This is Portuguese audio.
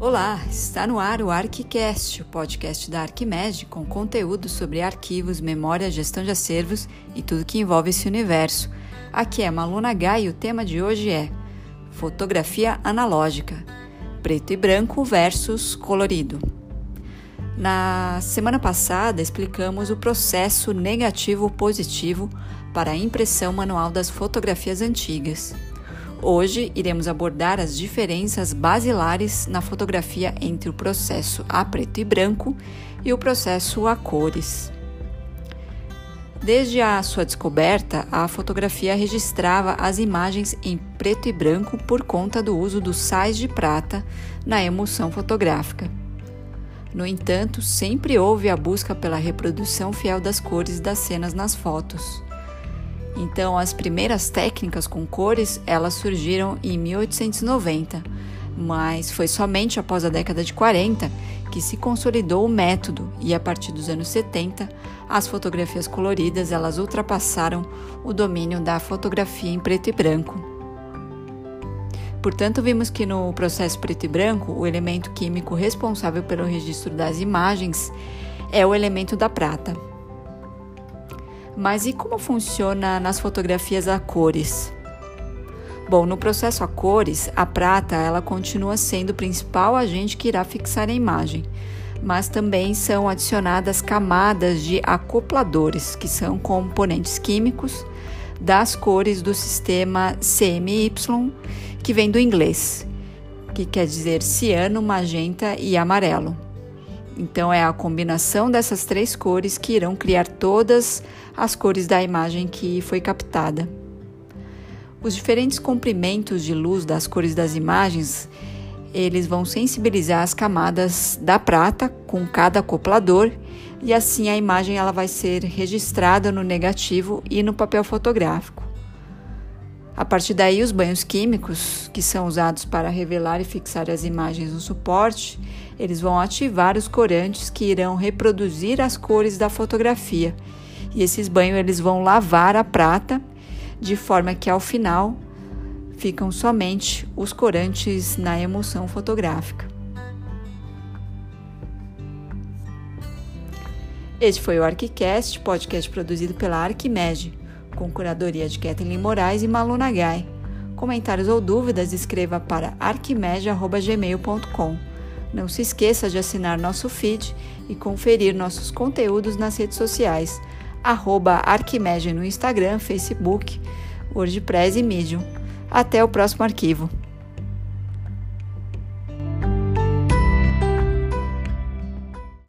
Olá, está no ar o ArquiCast, o podcast da Arquimed com conteúdo sobre arquivos, memória, gestão de acervos e tudo que envolve esse universo. Aqui é Maluna Gai e o tema de hoje é Fotografia analógica, preto e branco versus colorido. Na semana passada explicamos o processo negativo-positivo para a impressão manual das fotografias antigas. Hoje iremos abordar as diferenças basilares na fotografia entre o processo a preto e branco e o processo a cores. Desde a sua descoberta, a fotografia registrava as imagens em preto e branco por conta do uso dos sais de prata na emulsão fotográfica. No entanto, sempre houve a busca pela reprodução fiel das cores das cenas nas fotos. Então, as primeiras técnicas com cores, elas surgiram em 1890, mas foi somente após a década de 40 que se consolidou o método e a partir dos anos 70, as fotografias coloridas, elas ultrapassaram o domínio da fotografia em preto e branco. Portanto, vimos que no processo preto e branco, o elemento químico responsável pelo registro das imagens é o elemento da prata. Mas e como funciona nas fotografias a cores? Bom, no processo a cores, a prata ela continua sendo o principal agente que irá fixar a imagem, mas também são adicionadas camadas de acopladores, que são componentes químicos das cores do sistema CMY, que vem do inglês, que quer dizer ciano, magenta e amarelo. Então, é a combinação dessas três cores que irão criar todas as cores da imagem que foi captada. Os diferentes comprimentos de luz das cores das imagens, eles vão sensibilizar as camadas da prata com cada acoplador e assim a imagem ela vai ser registrada no negativo e no papel fotográfico. A partir daí, os banhos químicos, que são usados para revelar e fixar as imagens no suporte, eles vão ativar os corantes que irão reproduzir as cores da fotografia. E esses banhos eles vão lavar a prata de forma que ao final ficam somente os corantes na emulsão fotográfica. Este foi o ArquiCast, podcast produzido pela Arquimed com curadoria de Kathleen Moraes e Malu Nagai. Comentários ou dúvidas, escreva para arquimedia.gmail.com. Não se esqueça de assinar nosso feed e conferir nossos conteúdos nas redes sociais, arroba Arquimedia no Instagram, Facebook, WordPress e Medium. Até o próximo arquivo.